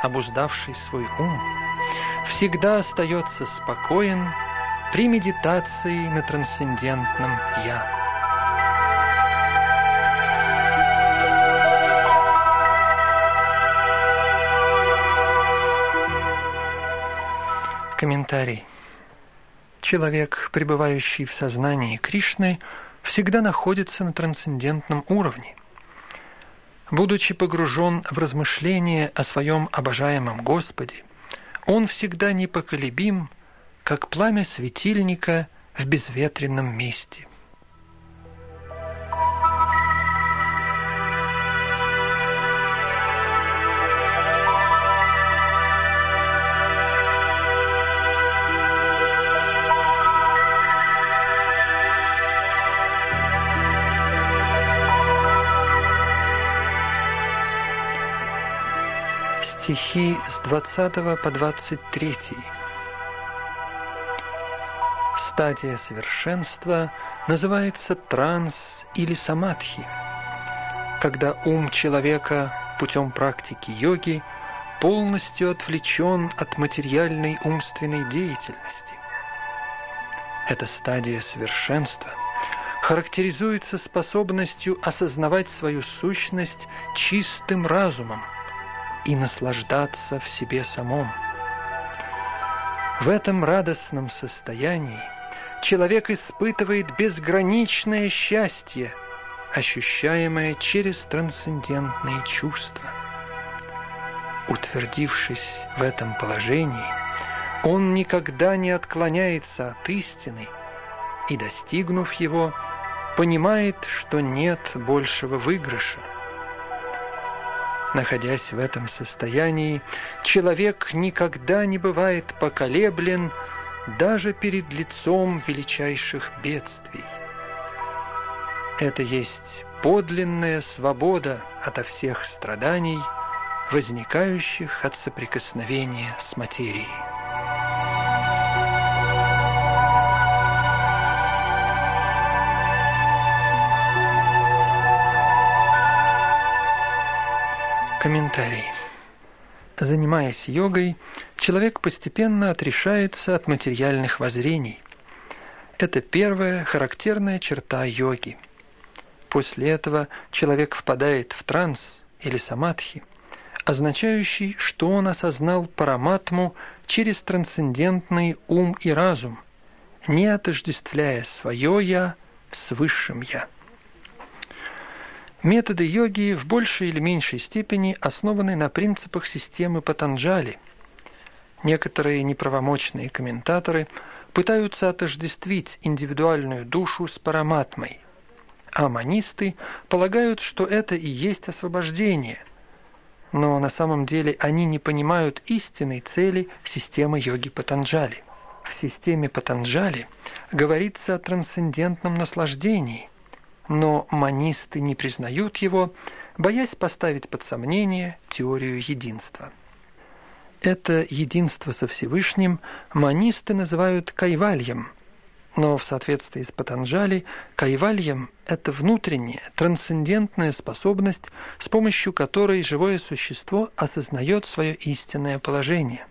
обуздавший свой ум, всегда остается спокоен при медитации на трансцендентном «Я». Комментарий. Человек, пребывающий в сознании Кришны, всегда находится на трансцендентном уровне. Будучи погружен в размышления о своем обожаемом Господе, он всегда непоколебим, как пламя светильника в безветренном месте. Стихи с 20 по 23. Стадия совершенства называется транс или самадхи, когда ум человека путем практики йоги полностью отвлечен от материальной умственной деятельности. Эта стадия совершенства характеризуется способностью осознавать свою сущность чистым разумом – и наслаждаться в себе самом. В этом радостном состоянии человек испытывает безграничное счастье, ощущаемое через трансцендентные чувства. Утвердившись в этом положении, он никогда не отклоняется от истины и, достигнув его, понимает, что нет большего выигрыша. Находясь в этом состоянии, человек никогда не бывает поколеблен даже перед лицом величайших бедствий. Это есть подлинная свобода ото всех страданий, возникающих от соприкосновения с материей. Комментарий. Занимаясь йогой, человек постепенно отрешается от материальных воззрений. Это первая характерная черта йоги. После этого человек впадает в транс или самадхи, означающий, что он осознал параматму через трансцендентный ум и разум, не отождествляя свое «я» с высшим «я». Методы йоги в большей или меньшей степени основаны на принципах системы Патанджали. Некоторые неправомочные комментаторы пытаются отождествить индивидуальную душу с параматмой, а манисты полагают, что это и есть освобождение, но на самом деле они не понимают истинной цели системы йоги Патанджали. В системе Патанджали говорится о трансцендентном наслаждении, но манисты не признают его, боясь поставить под сомнение теорию единства. Это единство со Всевышним манисты называют кайвальем, но в соответствии с Патанджали кайвальем – это внутренняя, трансцендентная способность, с помощью которой живое существо осознает свое истинное положение.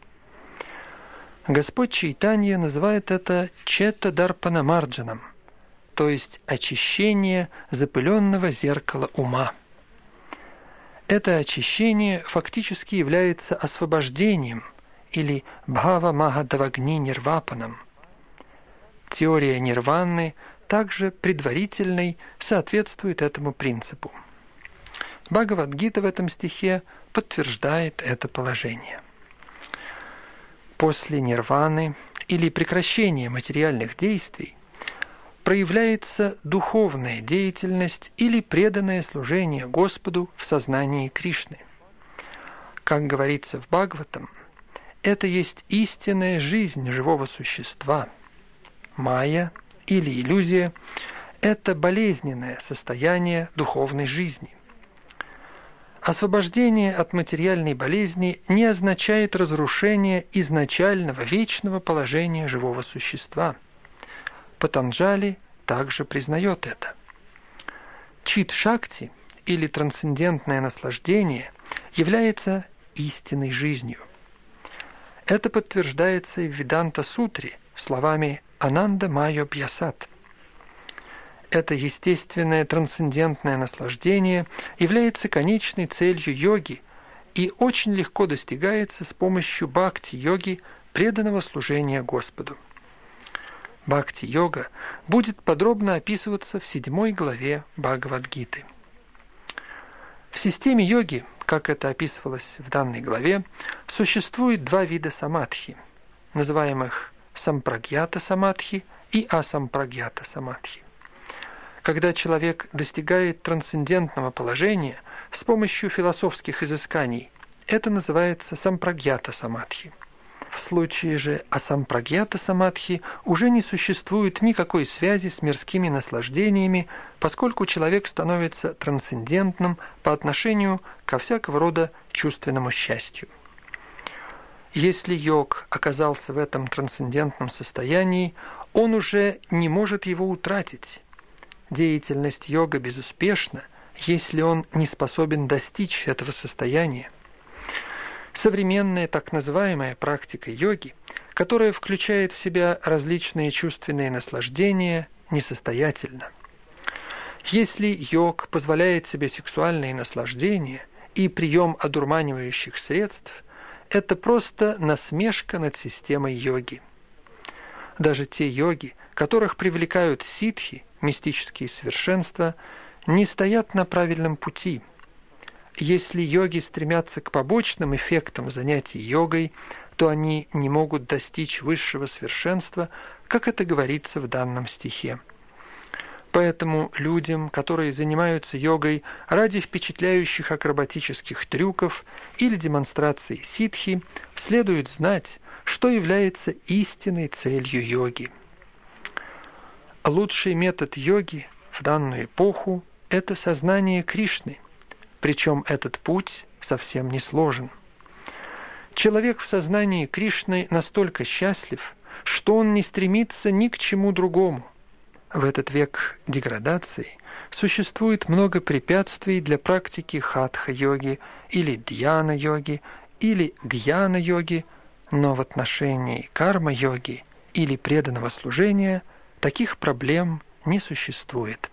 Господь Чайтанья называет это чета дарпанамарджаном, то есть очищение запыленного зеркала ума. Это очищение фактически является освобождением или бхава махадавагни нирвапаном. Теория нирваны также предварительной соответствует этому принципу. Бхагавадгита в этом стихе подтверждает это положение. После нирваны или прекращения материальных действий проявляется духовная деятельность или преданное служение Господу в сознании Кришны. Как говорится в Бхагаватам, это есть истинная жизнь живого существа. Майя или иллюзия – это болезненное состояние духовной жизни. Освобождение от материальной болезни не означает разрушение изначального вечного положения живого существа – Патанджали также признает это. Чит-шакти или трансцендентное наслаждение является истинной жизнью. Это подтверждается и в Веданта-сутре словами «Ананда Майо Бьясат». Это естественное трансцендентное наслаждение является конечной целью йоги и очень легко достигается с помощью бхакти-йоги, преданного служения Господу. Бхакти-йога будет подробно описываться в седьмой главе Бхагавадгиты. В системе йоги, как это описывалось в данной главе, существует два вида самадхи, называемых сампрагьята самадхи и асампрагьята самадхи. Когда человек достигает трансцендентного положения с помощью философских изысканий, это называется сампрагьята самадхи – в случае же асампрагьята самадхи уже не существует никакой связи с мирскими наслаждениями, поскольку человек становится трансцендентным по отношению ко всякого рода чувственному счастью. Если йог оказался в этом трансцендентном состоянии, он уже не может его утратить. Деятельность йога безуспешна, если он не способен достичь этого состояния. Современная так называемая практика йоги, которая включает в себя различные чувственные наслаждения, несостоятельна. Если йог позволяет себе сексуальные наслаждения и прием одурманивающих средств, это просто насмешка над системой йоги. Даже те йоги, которых привлекают ситхи, мистические совершенства, не стоят на правильном пути – если йоги стремятся к побочным эффектам занятий йогой, то они не могут достичь высшего совершенства, как это говорится в данном стихе. Поэтому людям, которые занимаются йогой ради впечатляющих акробатических трюков или демонстраций ситхи, следует знать, что является истинной целью йоги. Лучший метод йоги в данную эпоху – это сознание Кришны – причем этот путь совсем не сложен. Человек в сознании Кришны настолько счастлив, что он не стремится ни к чему другому. В этот век деградации существует много препятствий для практики хатха-йоги или дьяна-йоги или гьяна-йоги, но в отношении карма-йоги или преданного служения таких проблем не существует.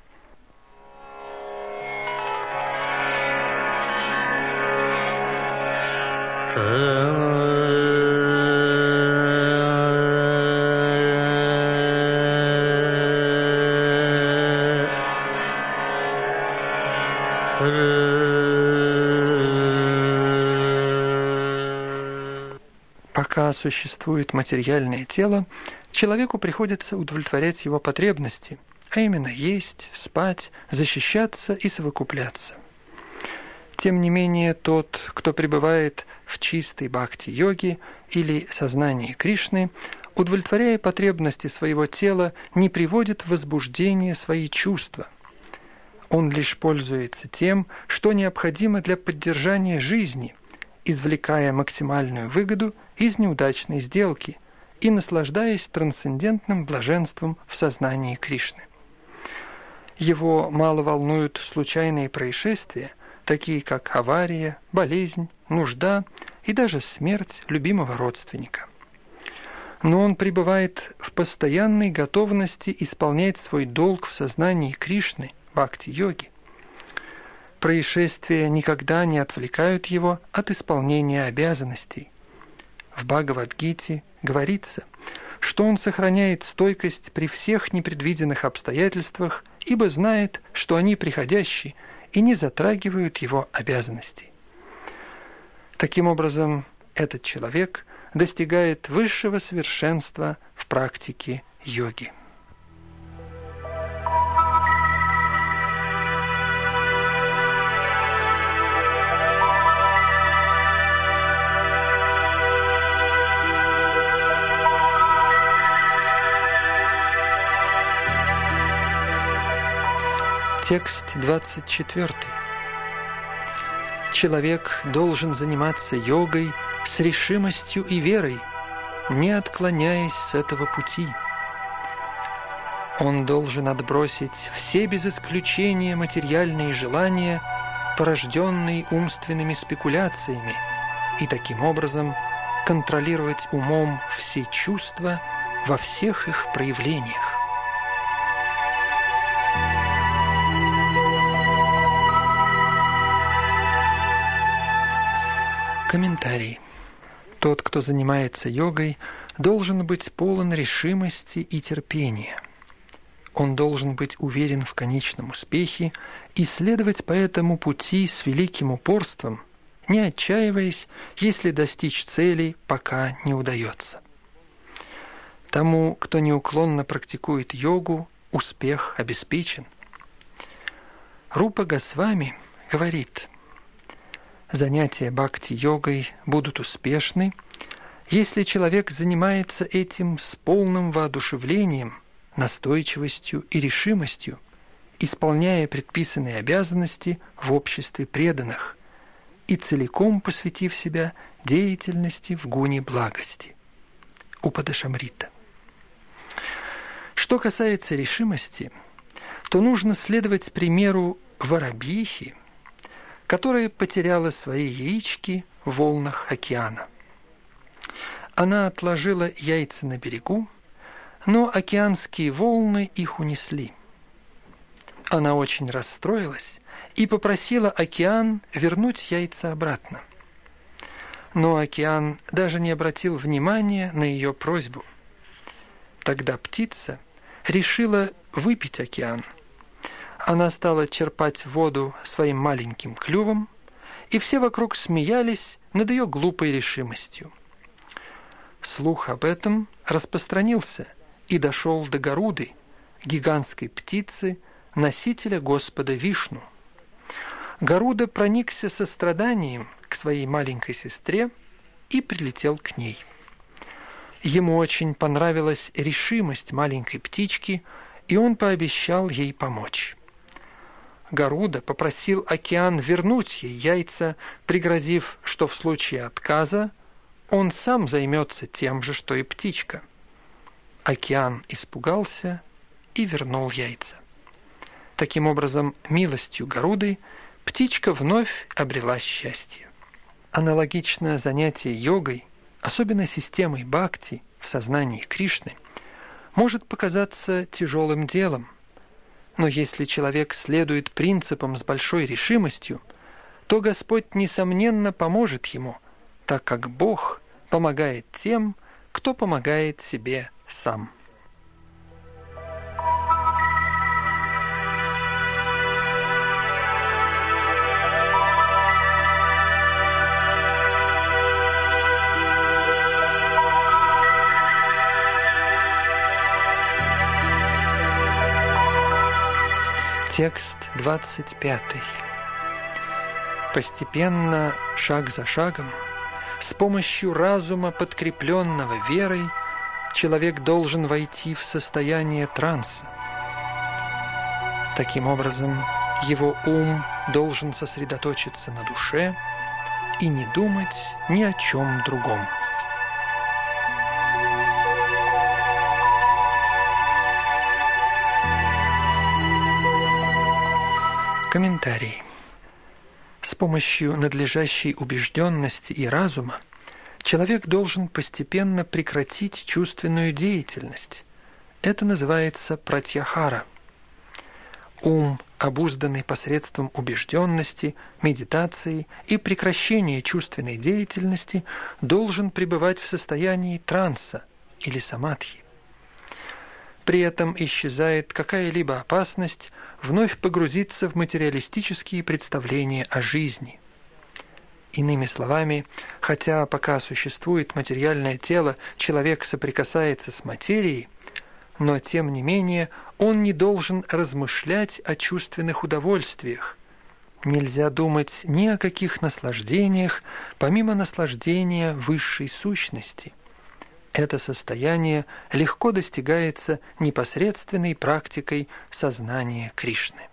Пока существует материальное тело, человеку приходится удовлетворять его потребности, а именно есть, спать, защищаться и совокупляться. Тем не менее, тот, кто пребывает в чистой бхакти-йоге или сознании Кришны, удовлетворяя потребности своего тела, не приводит в возбуждение свои чувства. Он лишь пользуется тем, что необходимо для поддержания жизни, извлекая максимальную выгоду из неудачной сделки и наслаждаясь трансцендентным блаженством в сознании Кришны. Его мало волнуют случайные происшествия, такие как авария, болезнь, нужда и даже смерть любимого родственника. Но он пребывает в постоянной готовности исполнять свой долг в сознании Кришны, бхакти-йоги. Происшествия никогда не отвлекают его от исполнения обязанностей. В Бхагавадгите говорится, что он сохраняет стойкость при всех непредвиденных обстоятельствах, ибо знает, что они приходящие и не затрагивают его обязанностей. Таким образом, этот человек достигает высшего совершенства в практике йоги. Текст 24. Человек должен заниматься йогой с решимостью и верой, не отклоняясь с этого пути. Он должен отбросить все без исключения материальные желания, порожденные умственными спекуляциями, и таким образом контролировать умом все чувства во всех их проявлениях. Комментарий. Тот, кто занимается йогой, должен быть полон решимости и терпения. Он должен быть уверен в конечном успехе и следовать по этому пути с великим упорством, не отчаиваясь, если достичь цели пока не удается. Тому, кто неуклонно практикует йогу, успех обеспечен. Рупа Госвами говорит – занятия бхакти-йогой будут успешны, если человек занимается этим с полным воодушевлением, настойчивостью и решимостью, исполняя предписанные обязанности в обществе преданных и целиком посвятив себя деятельности в гуне благости. Упадашамрита. Что касается решимости, то нужно следовать примеру Воробьихи – которая потеряла свои яички в волнах океана. Она отложила яйца на берегу, но океанские волны их унесли. Она очень расстроилась и попросила океан вернуть яйца обратно. Но океан даже не обратил внимания на ее просьбу. Тогда птица решила выпить океан – она стала черпать воду своим маленьким клювом, и все вокруг смеялись над ее глупой решимостью. Слух об этом распространился и дошел до Горуды, гигантской птицы, носителя Господа Вишну. Гаруда проникся состраданием к своей маленькой сестре и прилетел к ней. Ему очень понравилась решимость маленькой птички, и он пообещал ей помочь. Гаруда попросил океан вернуть ей яйца, пригрозив, что в случае отказа он сам займется тем же, что и птичка. Океан испугался и вернул яйца. Таким образом, милостью Гаруды птичка вновь обрела счастье. Аналогичное занятие йогой, особенно системой бхакти в сознании Кришны, может показаться тяжелым делом – но если человек следует принципам с большой решимостью, то Господь, несомненно, поможет ему, так как Бог помогает тем, кто помогает себе сам. Текст 25. Постепенно, шаг за шагом, с помощью разума, подкрепленного верой, человек должен войти в состояние транса. Таким образом, его ум должен сосредоточиться на душе и не думать ни о чем другом. Комментарий. С помощью надлежащей убежденности и разума человек должен постепенно прекратить чувственную деятельность. Это называется пратьяхара. Ум, обузданный посредством убежденности, медитации и прекращения чувственной деятельности, должен пребывать в состоянии транса или самадхи. При этом исчезает какая-либо опасность вновь погрузиться в материалистические представления о жизни. Иными словами, хотя пока существует материальное тело, человек соприкасается с материей, но тем не менее он не должен размышлять о чувственных удовольствиях. Нельзя думать ни о каких наслаждениях, помимо наслаждения высшей сущности. Это состояние легко достигается непосредственной практикой сознания Кришны.